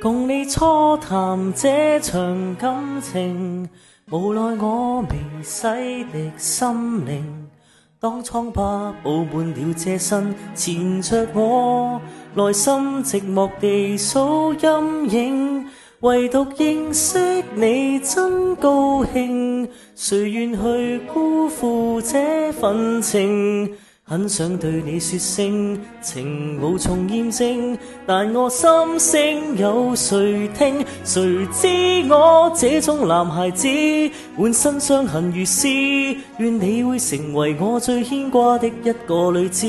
共你初谈这场感情，无奈我未洗涤心灵，当疮疤布满了这身，缠着我内心寂寞地数阴影，唯独认识你真高兴，谁愿去辜负这份情？很想对你说声情无从验证，但我心声有谁听？谁知我这种男孩子满身伤痕如是，愿你会成为我最牵挂的一个女子。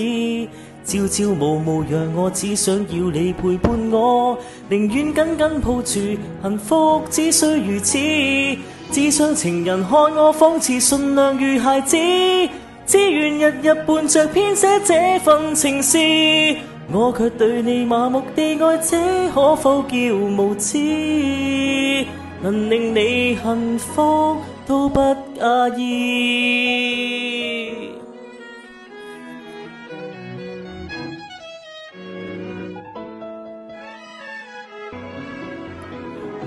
朝朝暮暮让我只想要你陪伴我，宁愿紧紧抱住幸福，只需如此。只想情人看我仿似顺良如孩子。只愿日日伴着编写这份情诗，我却对你麻木地爱，这可否叫无知？能令你幸福都不介意。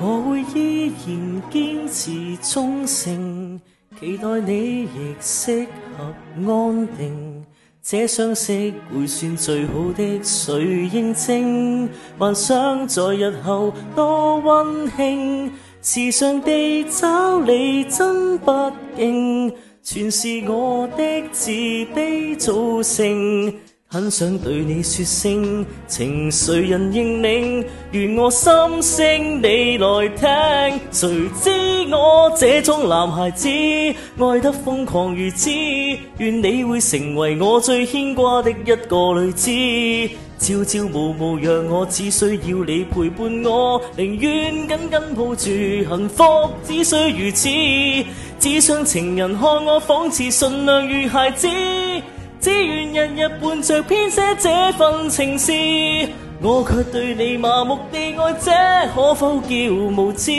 我会依然坚持忠诚。期待你亦适合安定，这相识会算最好的谁认证？幻想在日后多温馨，时常地找你真不敬，全是我的自卑造成。很想对你说声情，谁人认领？愿我心声你来听。谁知我这种男孩子爱得疯狂如此，愿你会成为我最牵挂的一个女子。朝朝暮暮让我只需要你陪伴我，宁愿紧紧抱住幸福，只需如此。只想情人看我仿似顺良如孩子。只愿日日伴着编写这份情诗，我却对你麻木地爱，这可否叫无知？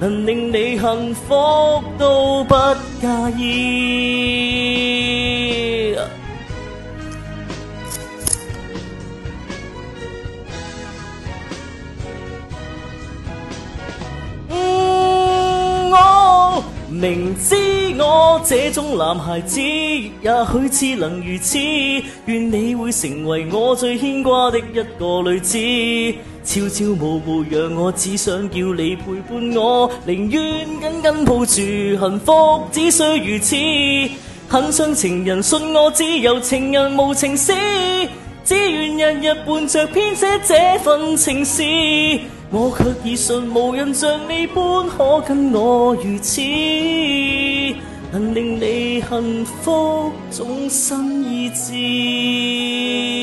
能令你幸福都不介意。明知我这种男孩子，也许只能如此。愿你会成为我最牵挂的一个女子。朝朝暮暮，让我只想叫你陪伴我，宁愿紧紧抱住幸福，只需如此。很想情人信我，只有情人无情使，只愿日日伴着编写这份情诗。我却已信无人像你般可跟我如此，能令你幸福终身意志。